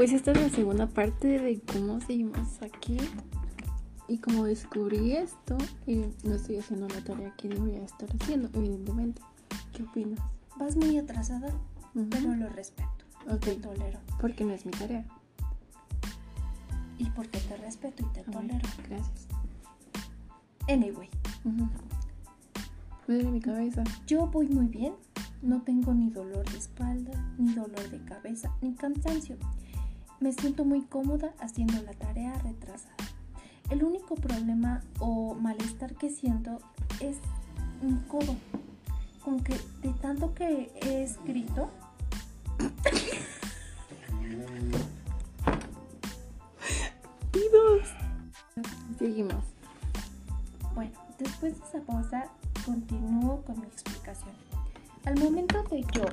Pues esta es la segunda parte de cómo seguimos aquí y como descubrí esto, eh, no estoy haciendo la tarea que debería estar haciendo, evidentemente. ¿Qué opinas? Vas muy atrasada, pero lo respeto. Ok. Te tolero. Porque no es mi tarea. Y porque te respeto y te tolero. Gracias. Anyway, Ujú. Me duele mi cabeza. yo voy muy bien. No tengo ni dolor de espalda, ni dolor de cabeza, ni cansancio. Me siento muy cómoda haciendo la tarea retrasada. El único problema o malestar que siento es mi codo. Como que de tanto que he escrito, Seguimos. Bueno, después de esa pausa continúo con mi explicación. Al momento de yo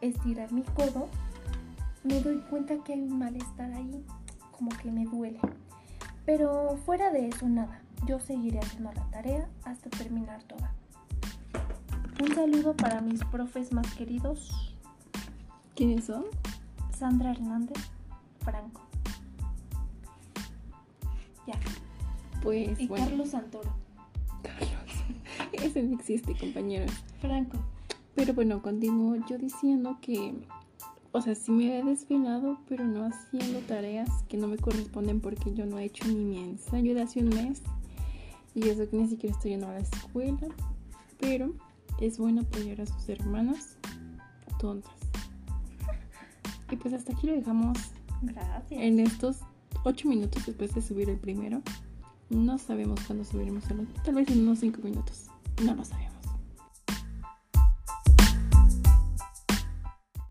estirar mi codo, me doy cuenta que hay un malestar ahí, como que me duele. Pero fuera de eso nada, yo seguiré haciendo la tarea hasta terminar toda. Un saludo para mis profes más queridos, ¿Quiénes son? Sandra Hernández, Franco. Ya, Pues y bueno. Carlos Santoro. Carlos. Ese no existe, compañeros. Franco. Pero bueno, continúo yo diciendo que, o sea, sí me he desvelado, pero no haciendo tareas que no me corresponden porque yo no he hecho ni mi ensayo de hace un mes. Y eso que ni siquiera estoy yendo a la escuela. Pero es bueno apoyar a sus hermanas tontas. Y pues hasta aquí lo dejamos Gracias. en estos 8 minutos después de subir el primero. No sabemos cuándo subiremos el otro. Tal vez en unos 5 minutos. No lo sabemos.